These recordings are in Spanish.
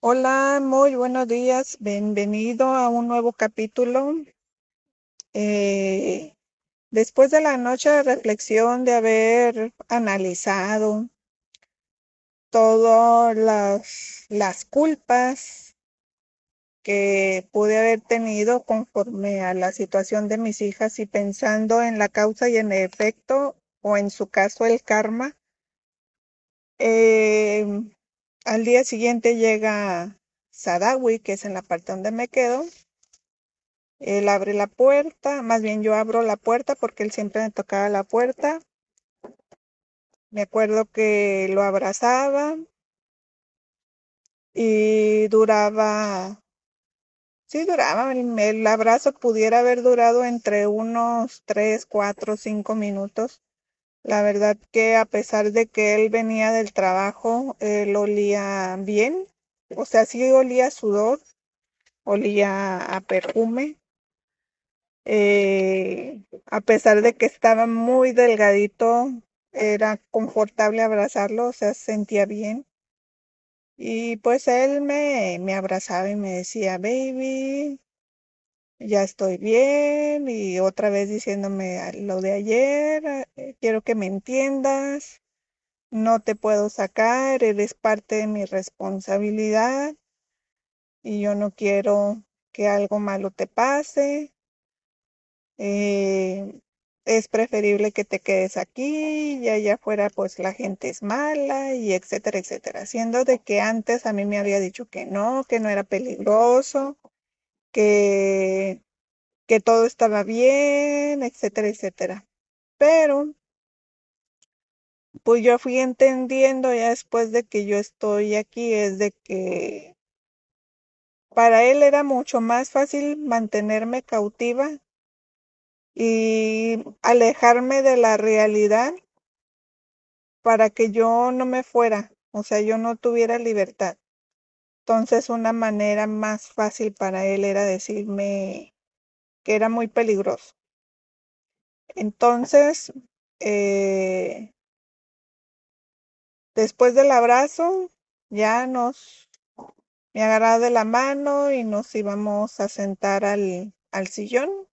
Hola, muy buenos días. Bienvenido a un nuevo capítulo. Eh, después de la noche de reflexión, de haber analizado todas las, las culpas que pude haber tenido conforme a la situación de mis hijas y pensando en la causa y en el efecto, o en su caso el karma, eh, al día siguiente llega Sadawi, que es en la parte donde me quedo. Él abre la puerta, más bien yo abro la puerta porque él siempre me tocaba la puerta. Me acuerdo que lo abrazaba y duraba, sí duraba, el, abrazo pudiera haber durado entre unos tres, cuatro, cinco minutos. La verdad que a pesar de que él venía del trabajo, él olía bien, o sea, sí olía sudor, olía a perfume. Eh, a pesar de que estaba muy delgadito, era confortable abrazarlo, o sea, sentía bien. Y pues él me, me abrazaba y me decía, baby, ya estoy bien y otra vez diciéndome lo de ayer, eh, quiero que me entiendas, no te puedo sacar, eres parte de mi responsabilidad y yo no quiero que algo malo te pase. Eh, es preferible que te quedes aquí y allá afuera pues la gente es mala y etcétera, etcétera. Siendo de que antes a mí me había dicho que no, que no era peligroso, que, que todo estaba bien, etcétera, etcétera. Pero, pues yo fui entendiendo ya después de que yo estoy aquí, es de que para él era mucho más fácil mantenerme cautiva y alejarme de la realidad para que yo no me fuera, o sea, yo no tuviera libertad. Entonces, una manera más fácil para él era decirme que era muy peligroso. Entonces, eh, después del abrazo, ya nos, me agarraba de la mano y nos íbamos a sentar al, al sillón.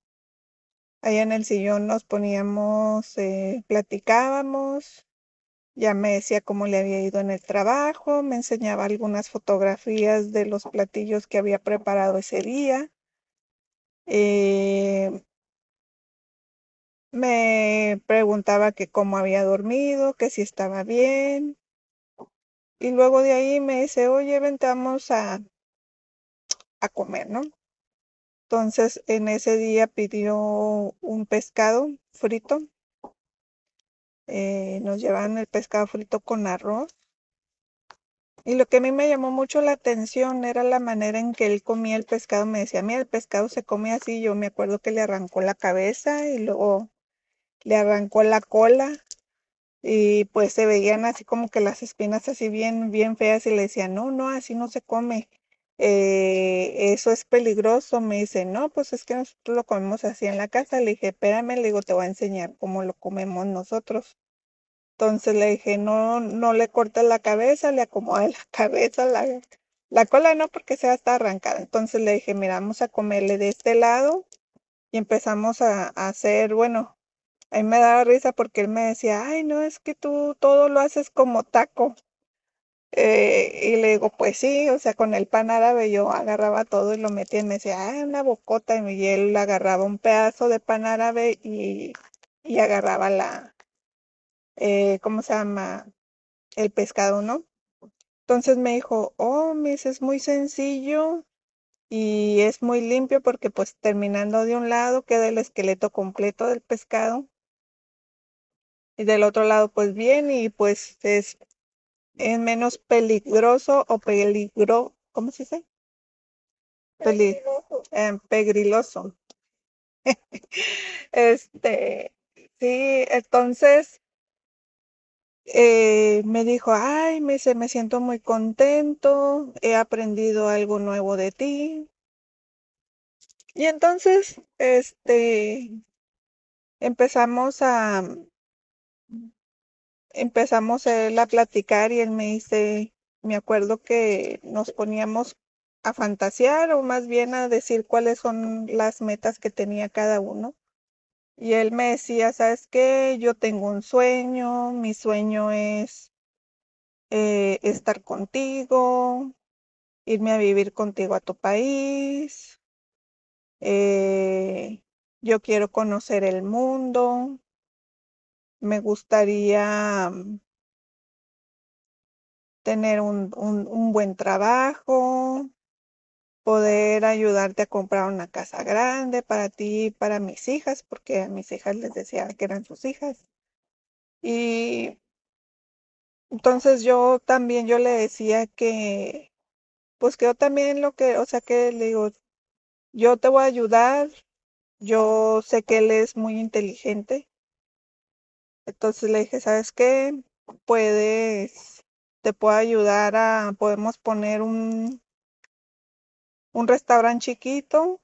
Allá en el sillón nos poníamos, eh, platicábamos, ya me decía cómo le había ido en el trabajo, me enseñaba algunas fotografías de los platillos que había preparado ese día. Eh, me preguntaba que cómo había dormido, que si estaba bien. Y luego de ahí me dice, oye, vente, vamos a, a comer, ¿no? Entonces en ese día pidió un pescado frito eh, nos llevaban el pescado frito con arroz. Y lo que a mí me llamó mucho la atención era la manera en que él comía el pescado. Me decía, mira, el pescado se come así. Yo me acuerdo que le arrancó la cabeza y luego le arrancó la cola. Y pues se veían así como que las espinas así bien, bien feas y le decía, no, no, así no se come. Eh, eso es peligroso. Me dice, no, pues es que nosotros lo comemos así en la casa. Le dije, espérame, le digo, te voy a enseñar cómo lo comemos nosotros. Entonces le dije, no, no le cortes la cabeza, le acomode la cabeza, la, la cola no, porque se está arrancada. Entonces le dije, mira, vamos a comerle de este lado y empezamos a, a hacer, bueno, a mí me daba risa porque él me decía, ay, no, es que tú todo lo haces como taco. Eh, y le digo, pues sí, o sea, con el pan árabe yo agarraba todo y lo metía y me decía, ay, una bocota. Y él agarraba un pedazo de pan árabe y, y agarraba la, eh, ¿cómo se llama? El pescado, ¿no? Entonces me dijo, oh, mis, es muy sencillo y es muy limpio porque pues terminando de un lado queda el esqueleto completo del pescado y del otro lado pues bien y pues es, es menos peligroso o peligro, ¿cómo se dice? Peli, eh, pegriloso. este, sí, entonces eh, me dijo, ay, me, me siento muy contento, he aprendido algo nuevo de ti. Y entonces, este, empezamos a, empezamos él a platicar y él me dice, me acuerdo que nos poníamos a fantasear o más bien a decir cuáles son las metas que tenía cada uno. Y él me decía, ¿sabes qué? Yo tengo un sueño, mi sueño es eh, estar contigo, irme a vivir contigo a tu país, eh, yo quiero conocer el mundo, me gustaría mm, tener un, un buen trabajo, poder ayudarte a comprar una casa grande para ti y para mis hijas, porque a mis hijas les decía que eran sus hijas. Y entonces yo también, yo le decía que, pues que yo también lo que, o sea que le digo, yo te voy a ayudar, yo sé que él es muy inteligente. Entonces le dije, ¿sabes qué? Puedes, te puedo ayudar a, podemos poner un, un restaurante chiquito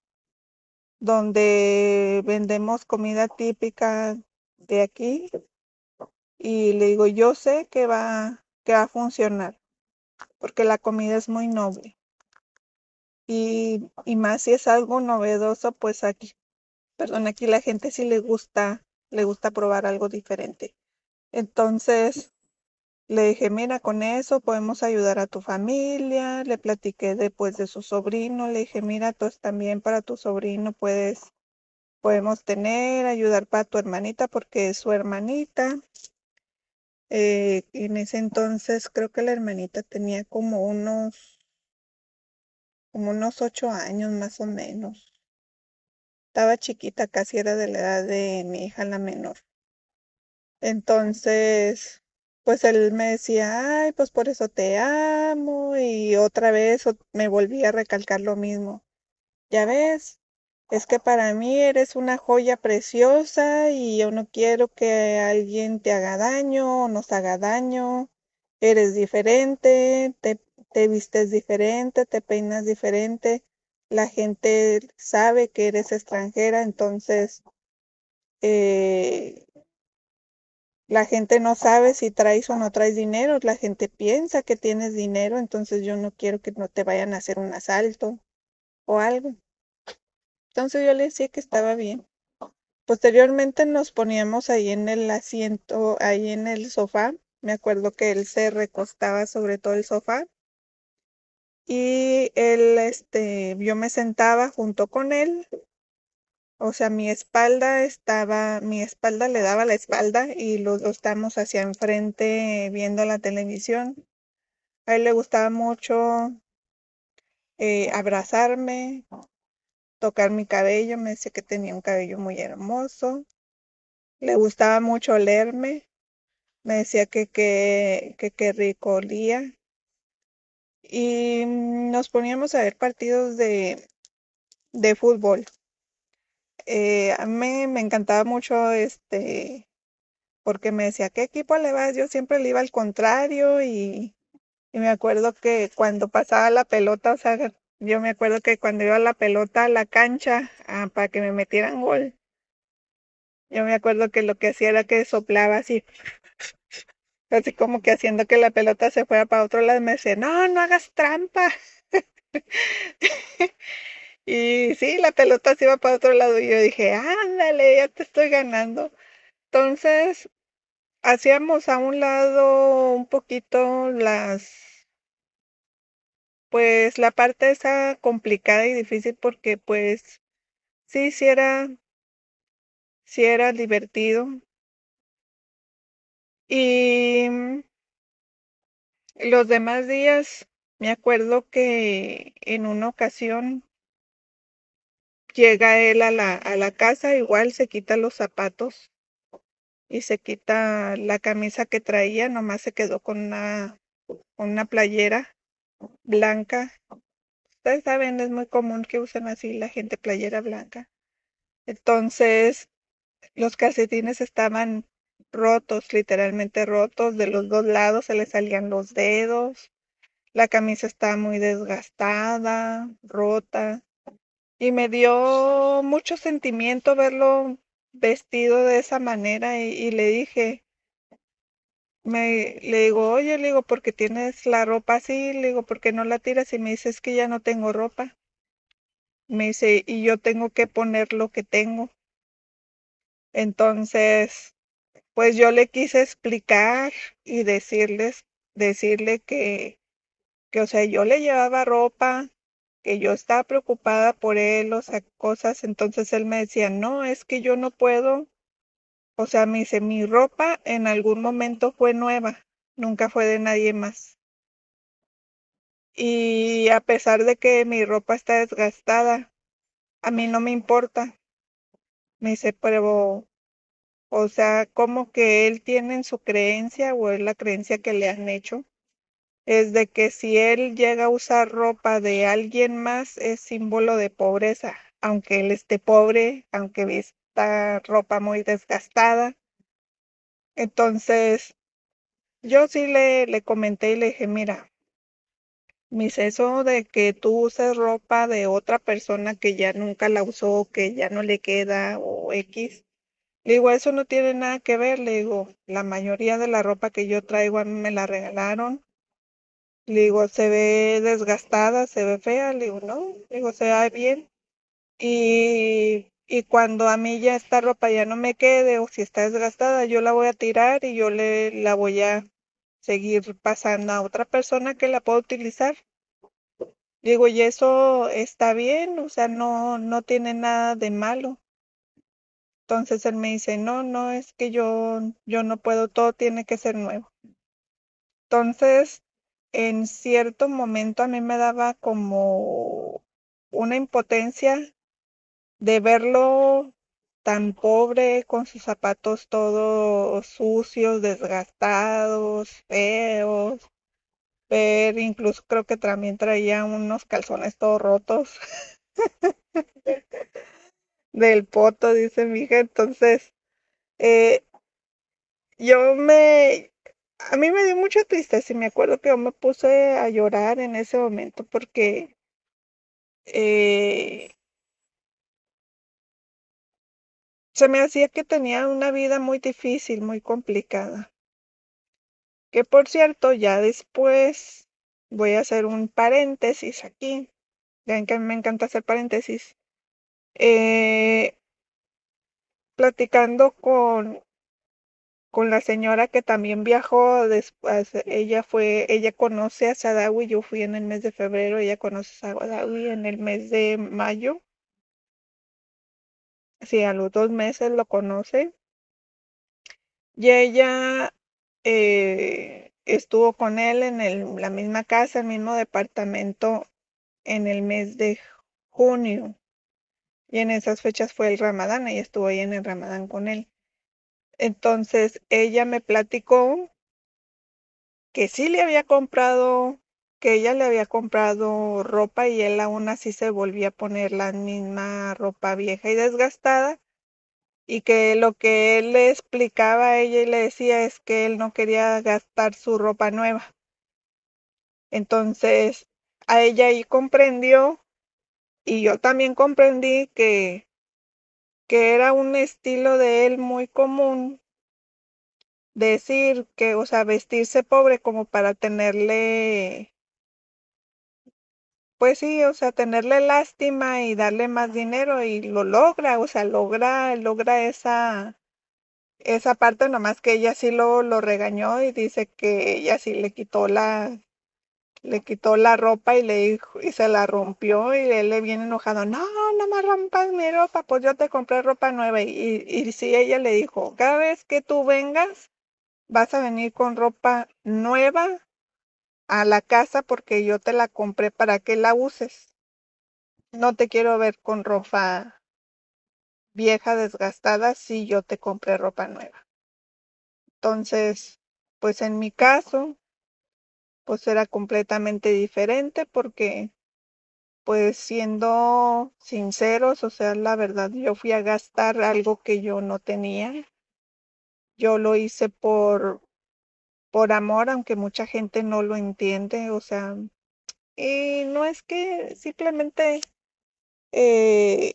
donde vendemos comida típica de aquí y le digo, yo sé que va, que va a funcionar, porque la comida es muy noble. Y, y más si es algo novedoso, pues aquí, perdón, aquí la gente sí le gusta, le gusta probar algo diferente. Entonces, le dije, mira, con eso podemos ayudar a tu familia. Le platiqué después de su sobrino. Le dije, mira, tú también para tu sobrino puedes, podemos tener, ayudar para tu hermanita porque es su hermanita. Eh, en ese entonces creo que la hermanita tenía como unos, como unos ocho años más o menos. Estaba chiquita, casi era de la edad de mi hija la menor. Entonces, pues él me decía, ay, pues por eso te amo. Y otra vez me volví a recalcar lo mismo. Ya ves, es que para mí eres una joya preciosa y yo no quiero que alguien te haga daño o nos haga daño. Eres diferente, te, te vistes diferente, te peinas diferente. La gente sabe que eres extranjera, entonces eh, la gente no sabe si traes o no traes dinero. La gente piensa que tienes dinero, entonces yo no quiero que no te vayan a hacer un asalto o algo. Entonces yo le decía que estaba bien. Posteriormente nos poníamos ahí en el asiento, ahí en el sofá. Me acuerdo que él se recostaba sobre todo el sofá. Y él, este, yo me sentaba junto con él. O sea, mi espalda estaba, mi espalda le daba la espalda y los dos estamos hacia enfrente viendo la televisión. A él le gustaba mucho eh, abrazarme, tocar mi cabello, me decía que tenía un cabello muy hermoso. Le gustaba mucho olerme, me decía que qué rico olía. Y nos poníamos a ver partidos de, de fútbol. Eh, a mí me encantaba mucho este, porque me decía, ¿qué equipo le vas? Yo siempre le iba al contrario y, y me acuerdo que cuando pasaba la pelota, o sea, yo me acuerdo que cuando iba la pelota a la cancha ah, para que me metieran gol, yo me acuerdo que lo que hacía era que soplaba así, así como que haciendo que la pelota se fuera para otro lado. Me decía, no, no hagas trampa. y sí, la pelota se iba para otro lado y yo dije, ándale, ya te estoy ganando. Entonces, hacíamos a un lado un poquito las pues la parte esa complicada y difícil porque pues sí, sí era, sí era divertido. Y los demás días me acuerdo que en una ocasión llega él a la, a la casa, igual se quita los zapatos y se quita la camisa que traía, nomás se quedó con una, una playera blanca. Ustedes saben, es muy común que usen así la gente playera blanca. Entonces, los calcetines estaban rotos, literalmente rotos, de los dos lados se le salían los dedos, la camisa estaba muy desgastada, rota, y me dio mucho sentimiento verlo vestido de esa manera y, le dije, me, le digo, oye, le digo, ¿por qué tienes la ropa así? Le digo, ¿por qué no la tiras? Y me dice, es que ya no tengo ropa. Me dice, y yo tengo que poner lo que tengo. Entonces, pues yo le quise explicar y decirles, decirle que, que, o sea, yo le llevaba ropa, que yo estaba preocupada por él, o sea, cosas. Entonces él me decía, no, es que yo no puedo. O sea, me dice, mi ropa en algún momento fue nueva, nunca fue de nadie más. Y a pesar de que mi ropa está desgastada, a mí no me importa. Me dice, pero, o sea, como que él tiene en su creencia o es la creencia que le han hecho, es de que si él llega a usar ropa de alguien más es símbolo de pobreza, aunque él esté pobre, aunque vista ropa muy desgastada. Entonces, yo sí le, le comenté y le dije, mira, mis eso de que tú uses ropa de otra persona que ya nunca la usó, que ya no le queda o X. Le digo, eso no tiene nada que ver. Le digo, la mayoría de la ropa que yo traigo a mí me la regalaron. Le digo, se ve desgastada, se ve fea. Le digo, no, le digo, se ve bien. Y, y cuando a mí ya esta ropa ya no me quede o si está desgastada, yo la voy a tirar y yo le la voy a seguir pasando a otra persona que la pueda utilizar. Digo, y eso está bien, o sea, no, no tiene nada de malo. Entonces él me dice, no, no, es que yo, yo no puedo, todo tiene que ser nuevo. Entonces, en cierto momento a mí me daba como una impotencia de verlo tan pobre, con sus zapatos todos sucios, desgastados, feos. Ver, incluso creo que también traía unos calzones todos rotos. Del poto, dice mi hija. Entonces, eh, yo me, a mí me dio mucha tristeza y me acuerdo que yo me puse a llorar en ese momento porque eh, se me hacía que tenía una vida muy difícil, muy complicada. Que por cierto, ya después voy a hacer un paréntesis aquí. Ven que me encanta hacer paréntesis. Eh, platicando con, con la señora que también viajó después, ella fue, ella conoce a Sadawi, yo fui en el mes de febrero, ella conoce a Sadawi en el mes de mayo. Sí, a los dos meses lo conoce. Y ella eh, estuvo con él en el, la misma casa, el mismo departamento en el mes de junio. Y en esas fechas fue el Ramadán, ella estuvo ahí en el Ramadán con él. Entonces ella me platicó que sí le había comprado, que ella le había comprado ropa y él aún así se volvía a poner la misma ropa vieja y desgastada y que lo que él le explicaba a ella y le decía es que él no quería gastar su ropa nueva. Entonces, a ella ahí comprendió y yo también comprendí que, que era un estilo de él muy común decir que, o sea, vestirse pobre como para tenerle, pues sí, o sea, tenerle lástima y darle más dinero y lo logra, o sea, logra, logra esa, esa parte, nomás que ella sí lo, lo regañó y dice que ella sí le quitó la, le quitó la ropa y le dijo, y se la rompió y él le viene enojado, no, no me rompas mi ropa, pues yo te compré ropa nueva. Y, y sí, ella le dijo, cada vez que tú vengas, vas a venir con ropa nueva a la casa porque yo te la compré para que la uses. No te quiero ver con ropa vieja, desgastada, si yo te compré ropa nueva. Entonces, pues en mi caso, pues era completamente diferente porque, pues siendo sinceros, o sea, la verdad, yo fui a gastar algo que yo no tenía. Yo lo hice por, por amor, aunque mucha gente no lo entiende, o sea, y no es que simplemente, eh,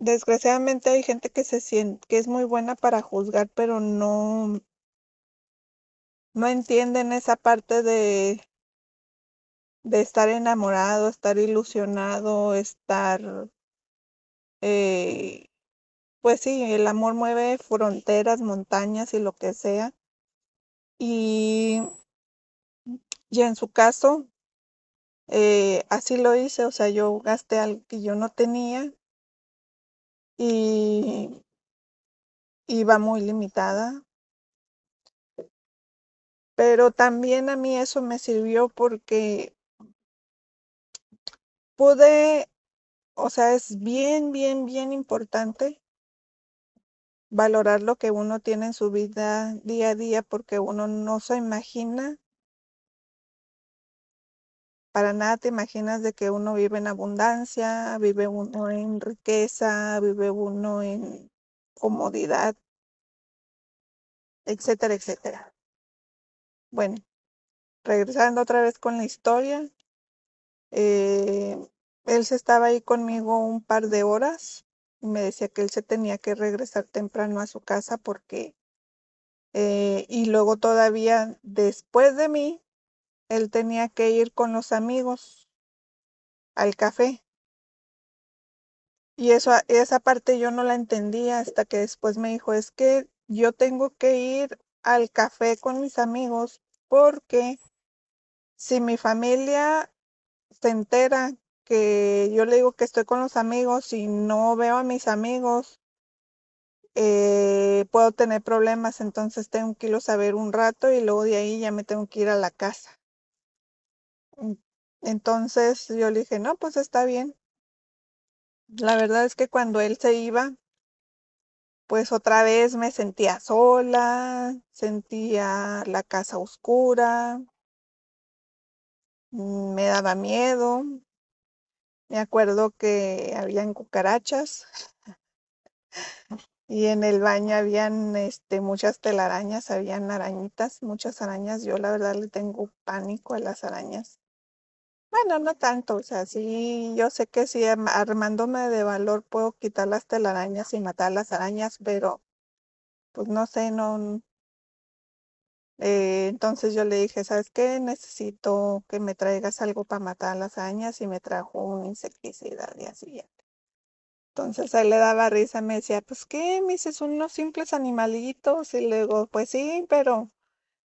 desgraciadamente hay gente que se siente, que es muy buena para juzgar, pero no, no entienden esa parte de, de estar enamorado, estar ilusionado, estar, eh, pues sí, el amor mueve fronteras, montañas y lo que sea. Y, y en su caso, eh, así lo hice, o sea, yo gasté algo que yo no tenía y iba muy limitada. Pero también a mí eso me sirvió porque pude, o sea, es bien, bien, bien importante valorar lo que uno tiene en su vida día a día porque uno no se imagina, para nada te imaginas de que uno vive en abundancia, vive uno en riqueza, vive uno en comodidad, etcétera, etcétera. Bueno, regresando otra vez con la historia, eh, él se estaba ahí conmigo un par de horas y me decía que él se tenía que regresar temprano a su casa porque, eh, y luego todavía después de mí, él tenía que ir con los amigos al café. Y eso, esa parte yo no la entendía hasta que después me dijo, es que yo tengo que ir al café con mis amigos porque si mi familia se entera que yo le digo que estoy con los amigos y no veo a mis amigos, eh, puedo tener problemas, entonces tengo que irlos a ver un rato y luego de ahí ya me tengo que ir a la casa. Entonces yo le dije, no, pues está bien. La verdad es que cuando él se iba, pues otra vez me sentía sola, sentía la casa oscura, mm, me daba miedo. Me acuerdo que habían cucarachas y en el baño habían este, muchas telarañas, habían arañitas, muchas arañas. Yo la verdad le tengo pánico a las arañas. Bueno, no tanto, o sea, sí, yo sé que si armándome de valor puedo quitar las telarañas y matar las arañas, pero pues no sé, no. Eh, entonces yo le dije, ¿sabes qué? Necesito que me traigas algo para matar las arañas y me trajo un insecticida día siguiente. Entonces él le daba risa, me decía, pues qué, me dices unos simples animalitos y luego, pues sí, pero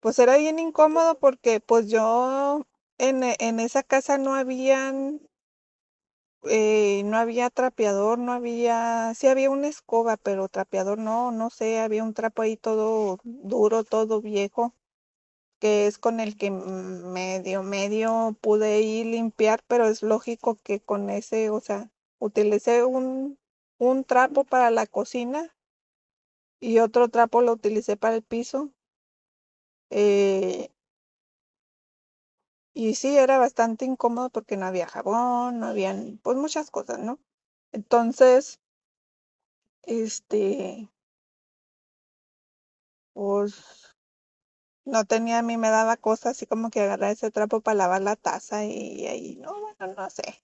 pues era bien incómodo porque pues yo en, en esa casa no habían, eh, no había trapeador, no había, sí había una escoba, pero trapeador no, no sé, había un trapo ahí todo duro, todo viejo, que es con el que medio, medio pude ir limpiar, pero es lógico que con ese, o sea, utilicé un, un trapo para la cocina y otro trapo lo utilicé para el piso. Eh, y sí, era bastante incómodo porque no había jabón, no habían, pues muchas cosas, ¿no? Entonces, este, pues no tenía, a mí me daba cosas así como que agarrar ese trapo para lavar la taza y ahí, no, bueno, no sé.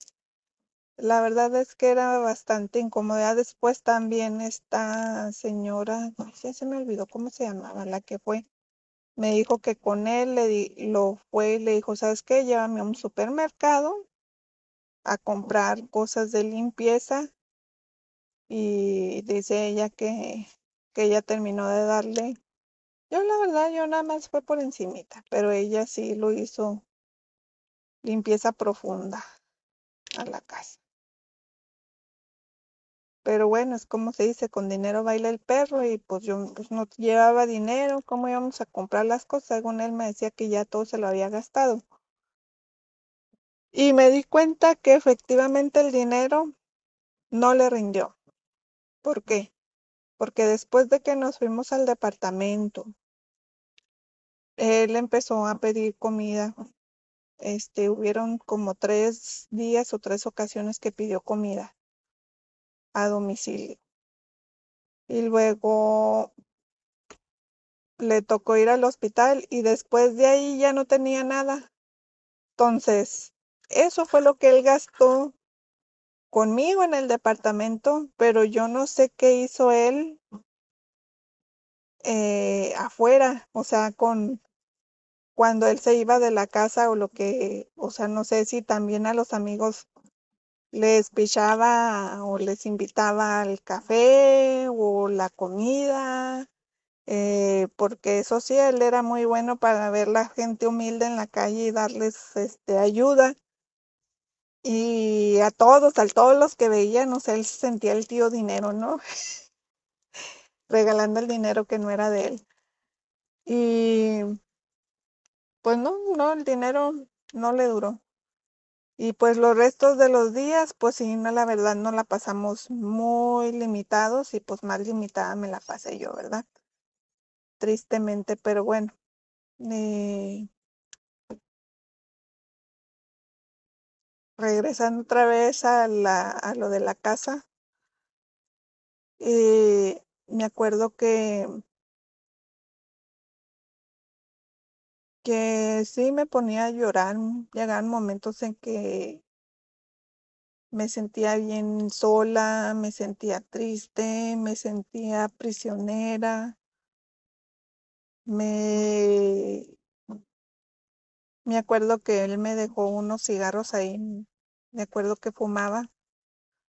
La verdad es que era bastante incómoda. Después también esta señora, ya se me olvidó cómo se llamaba, la que fue, me dijo que con él le di, lo fue y le dijo, ¿sabes qué? Llévame a un supermercado a comprar cosas de limpieza y dice ella que, que ella terminó de darle. Yo la verdad, yo nada más fue por encimita, pero ella sí lo hizo limpieza profunda a la casa. Pero bueno, es como se dice, con dinero baila el perro y pues yo pues, no llevaba dinero, ¿cómo íbamos a comprar las cosas? Según él me decía que ya todo se lo había gastado. Y me di cuenta que efectivamente el dinero no le rindió. ¿Por qué? Porque después de que nos fuimos al departamento, él empezó a pedir comida. Este, hubieron como tres días o tres ocasiones que pidió comida a domicilio. Y luego le tocó ir al hospital y después de ahí ya no tenía nada. Entonces, eso fue lo que él gastó conmigo en el departamento, pero yo no sé qué hizo él eh, afuera, o sea, con, cuando él se iba de la casa o lo que, o sea, no sé si también a los amigos les pichaba o les invitaba al café o la comida, eh, porque eso sí, él era muy bueno para ver la gente humilde en la calle y darles este, ayuda. Y a todos, a todos los que sea, él sentía el tío dinero, ¿no? Regalando el dinero que no era de él. Y pues no, no, el dinero no le duró. Y pues los restos de los días, pues sí, no, la verdad no la pasamos muy limitados y pues más limitada me la pasé yo, ¿verdad? Tristemente, pero bueno. Eh, regresando otra vez a, la, a lo de la casa, eh, me acuerdo que, que sí me ponía a llorar, llegaban momentos en que me sentía bien sola, me sentía triste, me sentía prisionera, me me acuerdo que él me dejó unos cigarros ahí, me acuerdo que fumaba.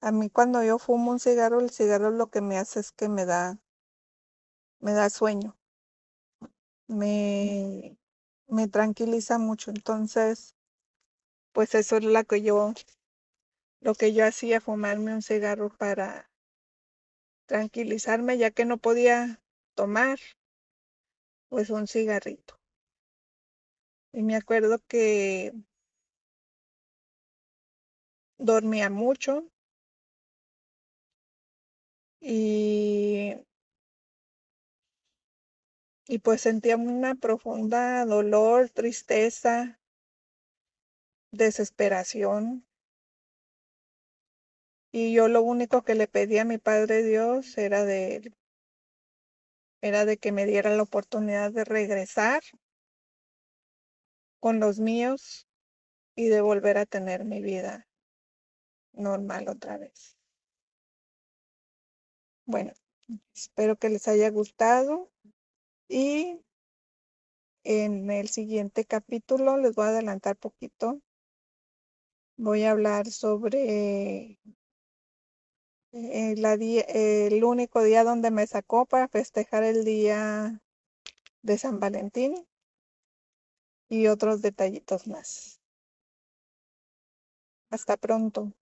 A mí cuando yo fumo un cigarro, el cigarro lo que me hace es que me da, me da sueño. Me, me tranquiliza mucho. Entonces, pues eso es lo que yo, lo que yo hacía, fumarme un cigarro para tranquilizarme, ya que no podía tomar, pues un cigarrito. Y me acuerdo que dormía mucho y, y pues sentía una profunda dolor, tristeza, desesperación. Y yo lo único que le pedía a mi Padre Dios era de, era de que me diera la oportunidad de regresar con los míos y de volver a tener mi vida normal otra vez. Bueno, espero que les haya gustado y en el siguiente capítulo les voy a adelantar poquito. Voy a hablar sobre eh, el único día donde me sacó para festejar el día de San Valentín y otros detallitos más. Hasta pronto.